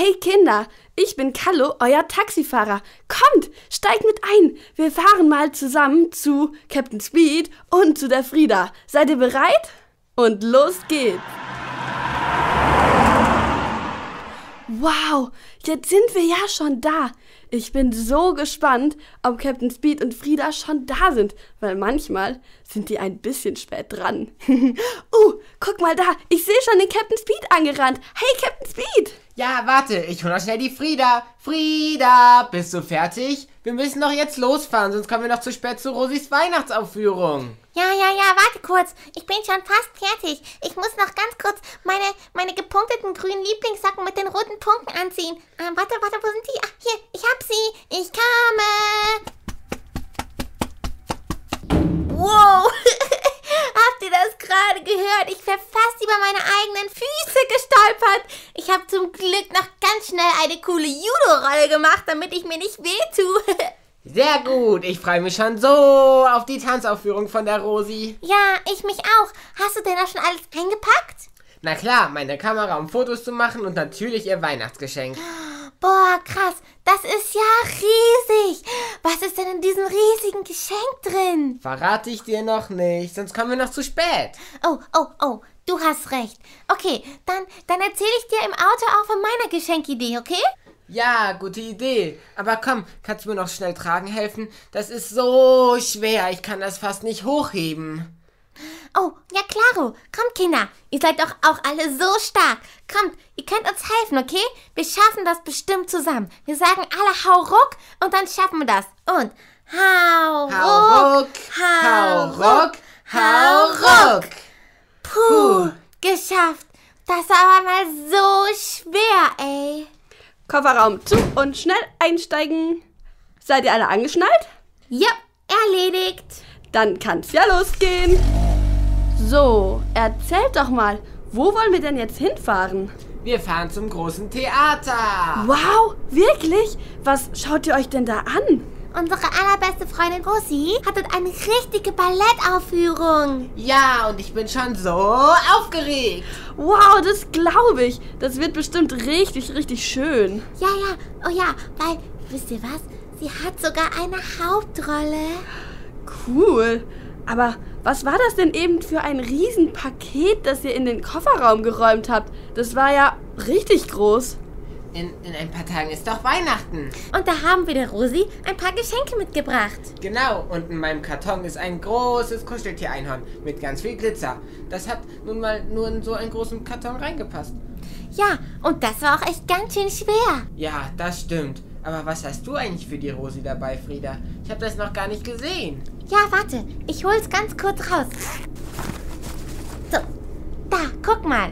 Hey Kinder, ich bin Kallo, euer Taxifahrer. Kommt, steigt mit ein. Wir fahren mal zusammen zu Captain Speed und zu der Frieda. Seid ihr bereit? Und los geht's. Wow, jetzt sind wir ja schon da. Ich bin so gespannt, ob Captain Speed und Frieda schon da sind, weil manchmal sind die ein bisschen spät dran. uh, guck mal da, ich sehe schon den Captain Speed angerannt. Hey, Captain Speed! Warte, ich hol noch schnell die Frieda. Frieda, bist du fertig? Wir müssen doch jetzt losfahren, sonst kommen wir noch zu spät zu Rosis Weihnachtsaufführung. Ja, ja, ja, warte kurz. Ich bin schon fast fertig. Ich muss noch ganz kurz meine, meine gepunkteten grünen Lieblingssocken mit den roten Punkten anziehen. Ähm, warte, warte, wo sind die? Ach, hier, ich hab sie. Ich komme. Gehört? Ich wäre fast über meine eigenen Füße gestolpert. Ich habe zum Glück noch ganz schnell eine coole Judo-Rolle gemacht, damit ich mir nicht wehtue. Sehr gut, ich freue mich schon so auf die Tanzaufführung von der Rosi. Ja, ich mich auch. Hast du denn auch schon alles eingepackt? Na klar, meine Kamera, um Fotos zu machen und natürlich ihr Weihnachtsgeschenk. Boah, krass, das ist ja riesig. Was ist denn in diesem riesigen Geschenk drin? Verrate ich dir noch nicht, sonst kommen wir noch zu spät. Oh, oh, oh, du hast recht. Okay, dann, dann erzähle ich dir im Auto auch von meiner Geschenkidee, okay? Ja, gute Idee. Aber komm, kannst du mir noch schnell tragen helfen? Das ist so schwer, ich kann das fast nicht hochheben. Oh, ja klaro. Kommt, Kinder. Ihr seid doch auch alle so stark. Kommt, ihr könnt uns helfen, okay? Wir schaffen das bestimmt zusammen. Wir sagen alle hau ruck und dann schaffen wir das. Und hau, Hau ruck, hau ruck, hau ruck. Puh, geschafft. Das war aber mal so schwer, ey. Kofferraum zu und schnell einsteigen. Seid ihr alle angeschnallt? Ja, erledigt. Dann kann's ja losgehen. So, erzählt doch mal, wo wollen wir denn jetzt hinfahren? Wir fahren zum großen Theater. Wow, wirklich? Was schaut ihr euch denn da an? Unsere allerbeste Freundin Rosi hat dort eine richtige Ballettaufführung. Ja, und ich bin schon so aufgeregt. Wow, das glaube ich. Das wird bestimmt richtig, richtig schön. Ja, ja, oh ja, weil, wisst ihr was? Sie hat sogar eine Hauptrolle. Cool. Aber was war das denn eben für ein Riesenpaket, das ihr in den Kofferraum geräumt habt? Das war ja richtig groß. In, in ein paar Tagen ist doch Weihnachten. Und da haben wir der Rosi ein paar Geschenke mitgebracht. Genau, und in meinem Karton ist ein großes Kuscheltier-Einhorn mit ganz viel Glitzer. Das hat nun mal nur in so einen großen Karton reingepasst. Ja, und das war auch echt ganz schön schwer. Ja, das stimmt. Aber was hast du eigentlich für die Rosi dabei, Frieda? Ich habe das noch gar nicht gesehen. Ja, warte, ich hol's ganz kurz raus. So, da, guck mal.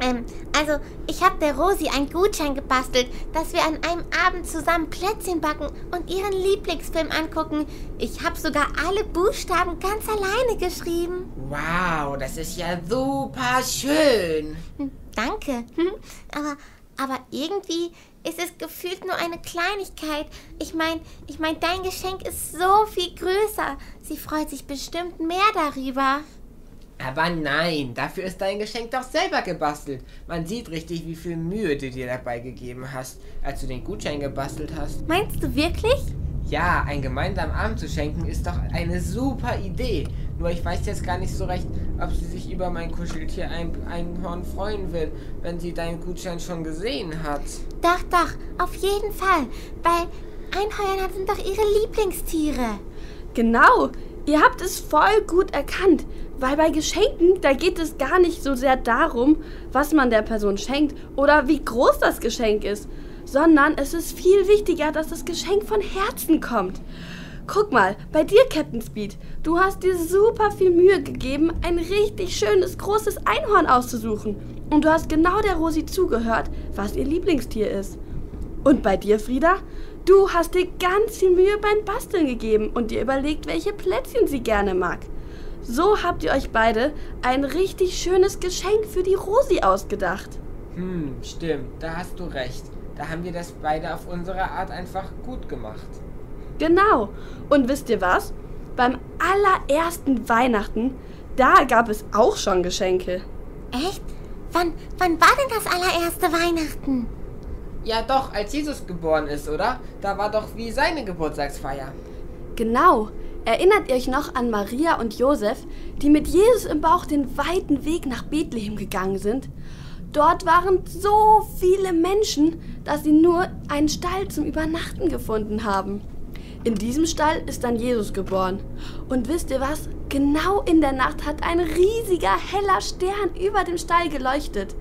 Ähm, also, ich habe der Rosi einen Gutschein gebastelt, dass wir an einem Abend zusammen Plätzchen backen und ihren Lieblingsfilm angucken. Ich habe sogar alle Buchstaben ganz alleine geschrieben. Wow, das ist ja super schön. Hm, danke. Hm, aber, aber irgendwie ist es gefühlt nur eine Kleinigkeit. Ich meine, ich mein, dein Geschenk ist so viel größer. Sie freut sich bestimmt mehr darüber. Aber nein, dafür ist dein Geschenk doch selber gebastelt. Man sieht richtig, wie viel Mühe du dir dabei gegeben hast, als du den Gutschein gebastelt hast. Meinst du wirklich? Ja, einen gemeinsamen Abend zu schenken ist doch eine super Idee. Nur ich weiß jetzt gar nicht so recht, ob sie sich über mein Kuscheltier ein Einhorn freuen wird, wenn sie deinen Gutschein schon gesehen hat. Doch, doch, auf jeden Fall. Weil Einhörner sind doch ihre Lieblingstiere. Genau, ihr habt es voll gut erkannt. Weil bei Geschenken, da geht es gar nicht so sehr darum, was man der Person schenkt oder wie groß das Geschenk ist, sondern es ist viel wichtiger, dass das Geschenk von Herzen kommt. Guck mal, bei dir, Captain Speed, du hast dir super viel Mühe gegeben, ein richtig schönes, großes Einhorn auszusuchen. Und du hast genau der Rosi zugehört, was ihr Lieblingstier ist. Und bei dir, Frieda, du hast dir ganz viel Mühe beim Basteln gegeben und dir überlegt, welche Plätzchen sie gerne mag. So habt ihr euch beide ein richtig schönes Geschenk für die Rosi ausgedacht. Hm, stimmt, da hast du recht. Da haben wir das beide auf unsere Art einfach gut gemacht. Genau. Und wisst ihr was? Beim allerersten Weihnachten, da gab es auch schon Geschenke. Echt? Wann, wann war denn das allererste Weihnachten? Ja doch, als Jesus geboren ist, oder? Da war doch wie seine Geburtstagsfeier. Genau. Erinnert ihr euch noch an Maria und Josef, die mit Jesus im Bauch den weiten Weg nach Bethlehem gegangen sind? Dort waren so viele Menschen, dass sie nur einen Stall zum Übernachten gefunden haben. In diesem Stall ist dann Jesus geboren. Und wisst ihr was? Genau in der Nacht hat ein riesiger heller Stern über dem Stall geleuchtet.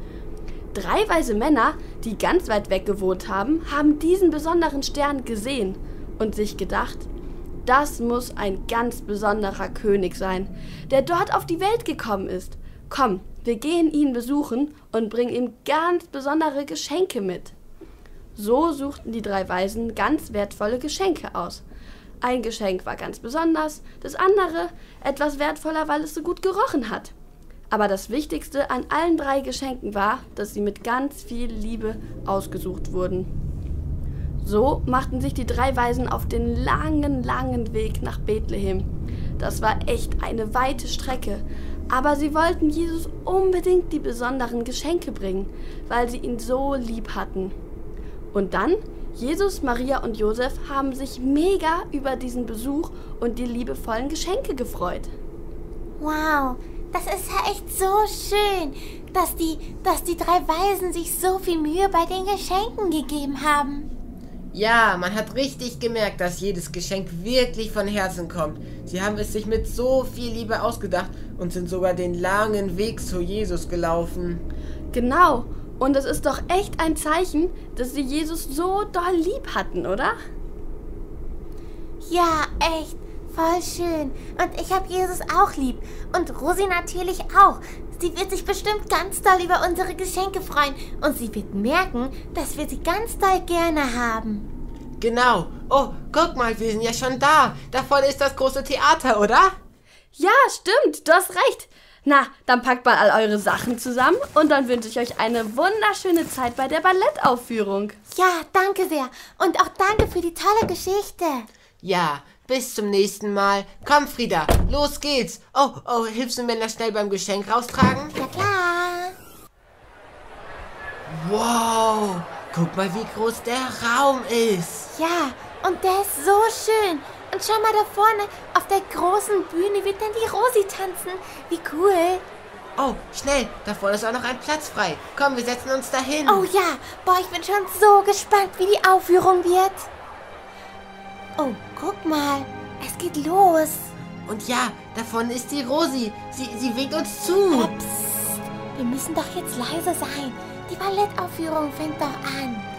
Drei weise Männer, die ganz weit weg gewohnt haben, haben diesen besonderen Stern gesehen und sich gedacht, das muss ein ganz besonderer König sein, der dort auf die Welt gekommen ist. Komm, wir gehen ihn besuchen und bringen ihm ganz besondere Geschenke mit. So suchten die drei Weisen ganz wertvolle Geschenke aus. Ein Geschenk war ganz besonders, das andere etwas wertvoller, weil es so gut gerochen hat. Aber das Wichtigste an allen drei Geschenken war, dass sie mit ganz viel Liebe ausgesucht wurden. So machten sich die drei Weisen auf den langen, langen Weg nach Bethlehem. Das war echt eine weite Strecke, aber sie wollten Jesus unbedingt die besonderen Geschenke bringen, weil sie ihn so lieb hatten. Und dann, Jesus, Maria und Josef haben sich mega über diesen Besuch und die liebevollen Geschenke gefreut. Wow, das ist ja echt so schön, dass die, dass die drei Weisen sich so viel Mühe bei den Geschenken gegeben haben. Ja, man hat richtig gemerkt, dass jedes Geschenk wirklich von Herzen kommt. Sie haben es sich mit so viel Liebe ausgedacht und sind sogar den langen Weg zu Jesus gelaufen. Genau. Und es ist doch echt ein Zeichen, dass sie Jesus so doll lieb hatten, oder? Ja, echt. Voll schön. Und ich habe Jesus auch lieb. Und Rosi natürlich auch. Sie wird sich bestimmt ganz doll über unsere Geschenke freuen. Und sie wird merken, dass wir sie ganz doll gerne haben. Genau. Oh, guck mal, wir sind ja schon da. Da vorne ist das große Theater, oder? Ja, stimmt. Du hast recht. Na, dann packt mal all eure Sachen zusammen und dann wünsche ich euch eine wunderschöne Zeit bei der Ballettaufführung. Ja, danke sehr. Und auch danke für die tolle Geschichte. Ja, bis zum nächsten Mal. Komm, Frieda, los geht's. Oh, oh, hilfst du mir noch schnell beim Geschenk raustragen? Ja, klar. Wow, guck mal, wie groß der Raum ist. Ja, und der ist so schön. Und schau mal da vorne, auf der großen Bühne wird dann die Rosi tanzen. Wie cool. Oh, schnell, da vorne ist auch noch ein Platz frei. Komm, wir setzen uns dahin. Oh ja, boah, ich bin schon so gespannt, wie die Aufführung wird. Oh, guck mal, es geht los. Und ja, da vorne ist die Rosi. Sie, sie winkt uns zu. Psst, wir müssen doch jetzt leise sein. Die Ballettaufführung fängt doch an.